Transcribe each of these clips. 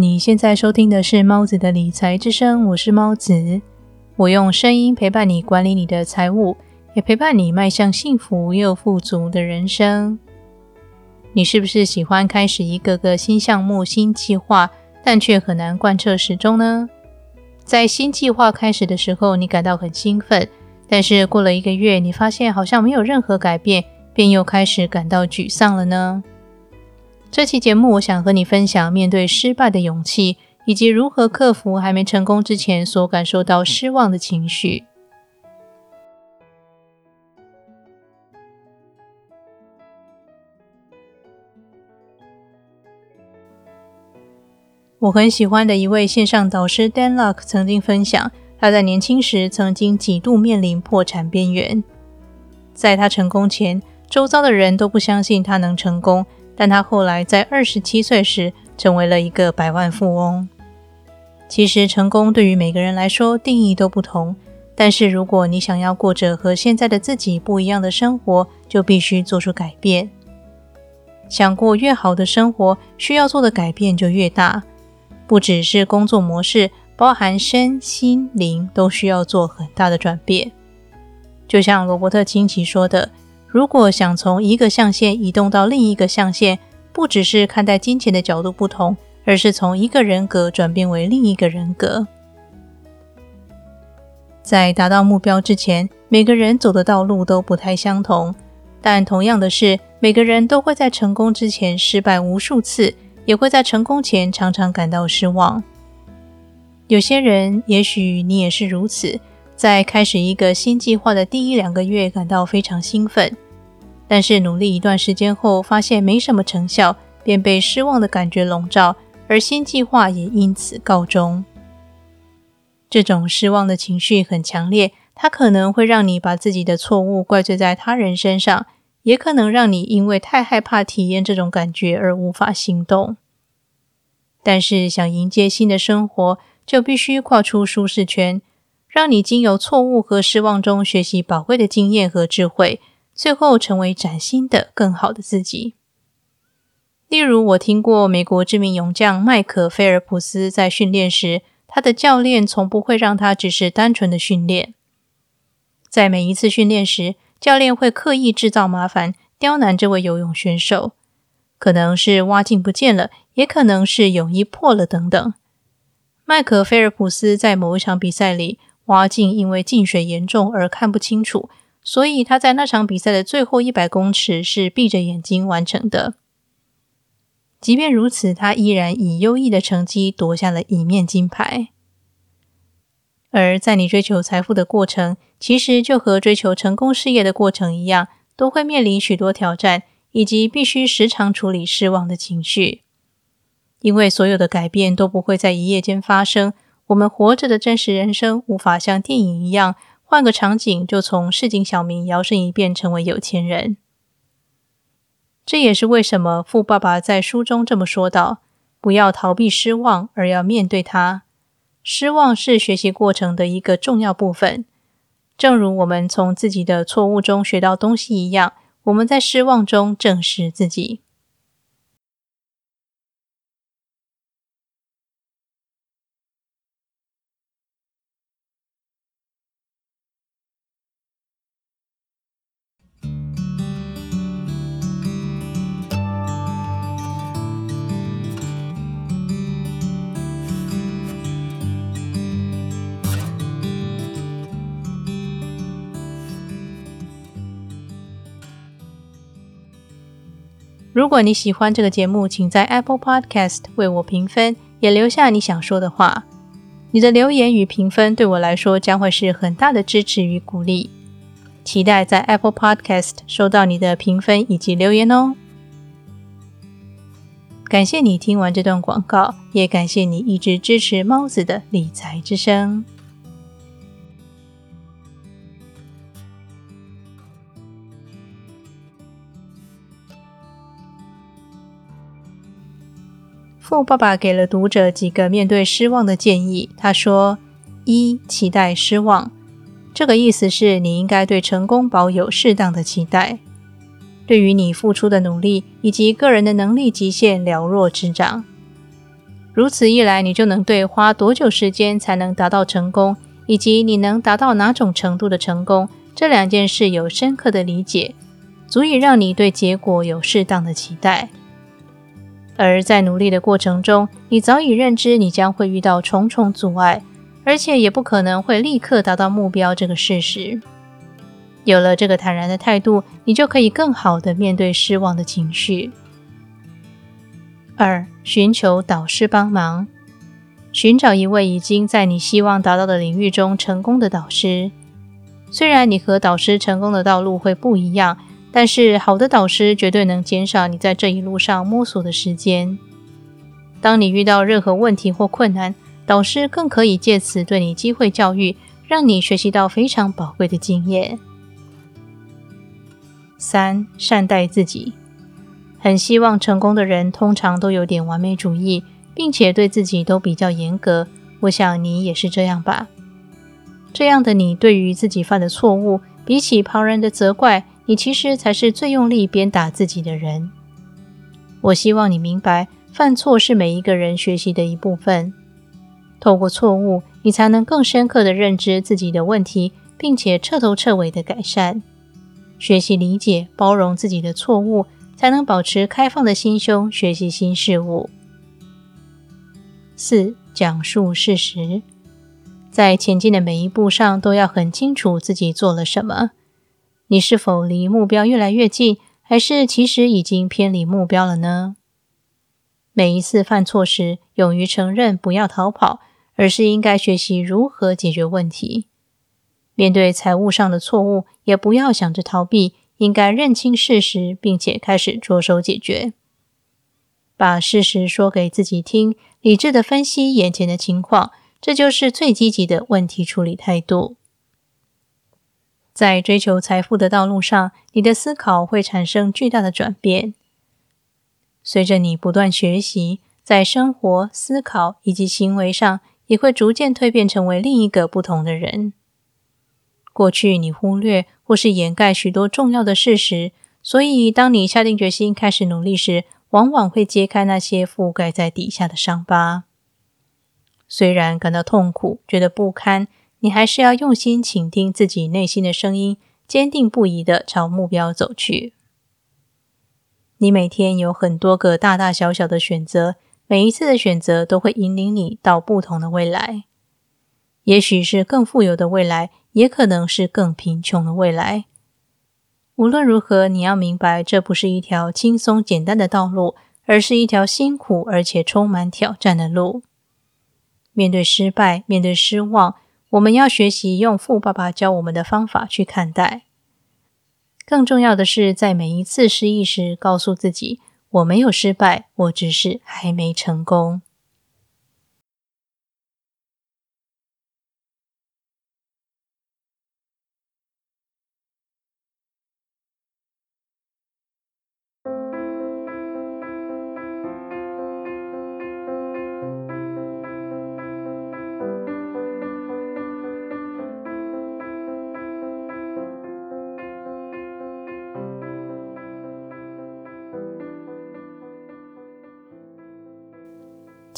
你现在收听的是猫子的理财之声，我是猫子，我用声音陪伴你管理你的财务，也陪伴你迈向幸福又富足的人生。你是不是喜欢开始一个个新项目、新计划，但却很难贯彻始终呢？在新计划开始的时候，你感到很兴奋，但是过了一个月，你发现好像没有任何改变，便又开始感到沮丧了呢？这期节目，我想和你分享面对失败的勇气，以及如何克服还没成功之前所感受到失望的情绪。我很喜欢的一位线上导师 Dan Luck 曾经分享，他在年轻时曾经几度面临破产边缘。在他成功前，周遭的人都不相信他能成功，但他后来在二十七岁时成为了一个百万富翁。其实，成功对于每个人来说定义都不同，但是如果你想要过着和现在的自己不一样的生活，就必须做出改变。想过越好的生活，需要做的改变就越大。不只是工作模式，包含身心灵都需要做很大的转变。就像罗伯特清崎说的：“如果想从一个象限移动到另一个象限，不只是看待金钱的角度不同，而是从一个人格转变为另一个人格。”在达到目标之前，每个人走的道路都不太相同，但同样的是，每个人都会在成功之前失败无数次。也会在成功前常常感到失望。有些人，也许你也是如此，在开始一个新计划的第一两个月感到非常兴奋，但是努力一段时间后发现没什么成效，便被失望的感觉笼罩，而新计划也因此告终。这种失望的情绪很强烈，它可能会让你把自己的错误怪罪在他人身上。也可能让你因为太害怕体验这种感觉而无法行动。但是，想迎接新的生活，就必须跨出舒适圈，让你经由错误和失望中学习宝贵的经验和智慧，最后成为崭新的、更好的自己。例如，我听过美国知名勇将麦克菲尔普斯在训练时，他的教练从不会让他只是单纯的训练，在每一次训练时。教练会刻意制造麻烦，刁难这位游泳选手，可能是蛙镜不见了，也可能是泳衣破了等等。麦克菲尔普斯在某一场比赛里，蛙镜因为进水严重而看不清楚，所以他在那场比赛的最后一百公尺是闭着眼睛完成的。即便如此，他依然以优异的成绩夺下了一面金牌。而在你追求财富的过程，其实就和追求成功事业的过程一样，都会面临许多挑战，以及必须时常处理失望的情绪。因为所有的改变都不会在一夜间发生，我们活着的真实人生无法像电影一样，换个场景就从市井小民摇身一变成为有钱人。这也是为什么富爸爸在书中这么说道：“不要逃避失望，而要面对它。”失望是学习过程的一个重要部分，正如我们从自己的错误中学到东西一样，我们在失望中正视自己。如果你喜欢这个节目，请在 Apple Podcast 为我评分，也留下你想说的话。你的留言与评分对我来说将会是很大的支持与鼓励。期待在 Apple Podcast 收到你的评分以及留言哦。感谢你听完这段广告，也感谢你一直支持猫子的理财之声。富爸爸给了读者几个面对失望的建议。他说：“一、期待失望，这个意思是你应该对成功保有适当的期待，对于你付出的努力以及个人的能力极限了若指掌。如此一来，你就能对花多久时间才能达到成功，以及你能达到哪种程度的成功这两件事有深刻的理解，足以让你对结果有适当的期待。而在努力的过程中，你早已认知你将会遇到重重阻碍，而且也不可能会立刻达到目标这个事实。有了这个坦然的态度，你就可以更好的面对失望的情绪。二、寻求导师帮忙，寻找一位已经在你希望达到的领域中成功的导师。虽然你和导师成功的道路会不一样，但是好的导师绝对能减少你在这一路上摸索的时间。当你遇到任何问题或困难，导师更可以借此对你机会教育，让你学习到非常宝贵的经验。三、善待自己。很希望成功的人通常都有点完美主义，并且对自己都比较严格。我想你也是这样吧？这样的你对于自己犯的错误，比起旁人的责怪，你其实才是最用力鞭打自己的人。我希望你明白，犯错是每一个人学习的一部分。透过错误，你才能更深刻的认知自己的问题，并且彻头彻尾的改善。学习理解、包容自己的错误。才能保持开放的心胸，学习新事物。四、讲述事实，在前进的每一步上，都要很清楚自己做了什么。你是否离目标越来越近，还是其实已经偏离目标了呢？每一次犯错时，勇于承认，不要逃跑，而是应该学习如何解决问题。面对财务上的错误，也不要想着逃避。应该认清事实，并且开始着手解决。把事实说给自己听，理智的分析眼前的情况，这就是最积极的问题处理态度。在追求财富的道路上，你的思考会产生巨大的转变。随着你不断学习，在生活、思考以及行为上，也会逐渐蜕变成为另一个不同的人。过去你忽略或是掩盖许多重要的事实，所以当你下定决心开始努力时，往往会揭开那些覆盖在底下的伤疤。虽然感到痛苦、觉得不堪，你还是要用心倾听自己内心的声音，坚定不移的朝目标走去。你每天有很多个大大小小的选择，每一次的选择都会引领你到不同的未来，也许是更富有的未来。也可能是更贫穷的未来。无论如何，你要明白，这不是一条轻松简单的道路，而是一条辛苦而且充满挑战的路。面对失败，面对失望，我们要学习用富爸爸教我们的方法去看待。更重要的是，在每一次失意时，告诉自己：我没有失败，我只是还没成功。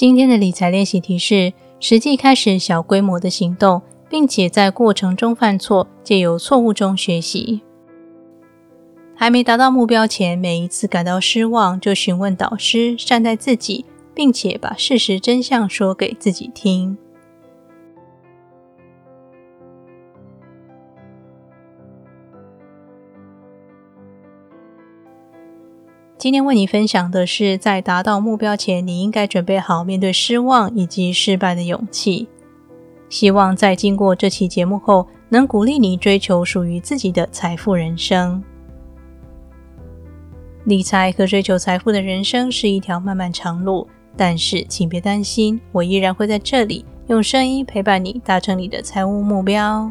今天的理财练习题是：实际开始小规模的行动，并且在过程中犯错，借由错误中学习。还没达到目标前，每一次感到失望，就询问导师，善待自己，并且把事实真相说给自己听。今天为你分享的是，在达到目标前，你应该准备好面对失望以及失败的勇气。希望在经过这期节目后，能鼓励你追求属于自己的财富人生。理财和追求财富的人生是一条漫漫长路，但是请别担心，我依然会在这里用声音陪伴你，达成你的财务目标。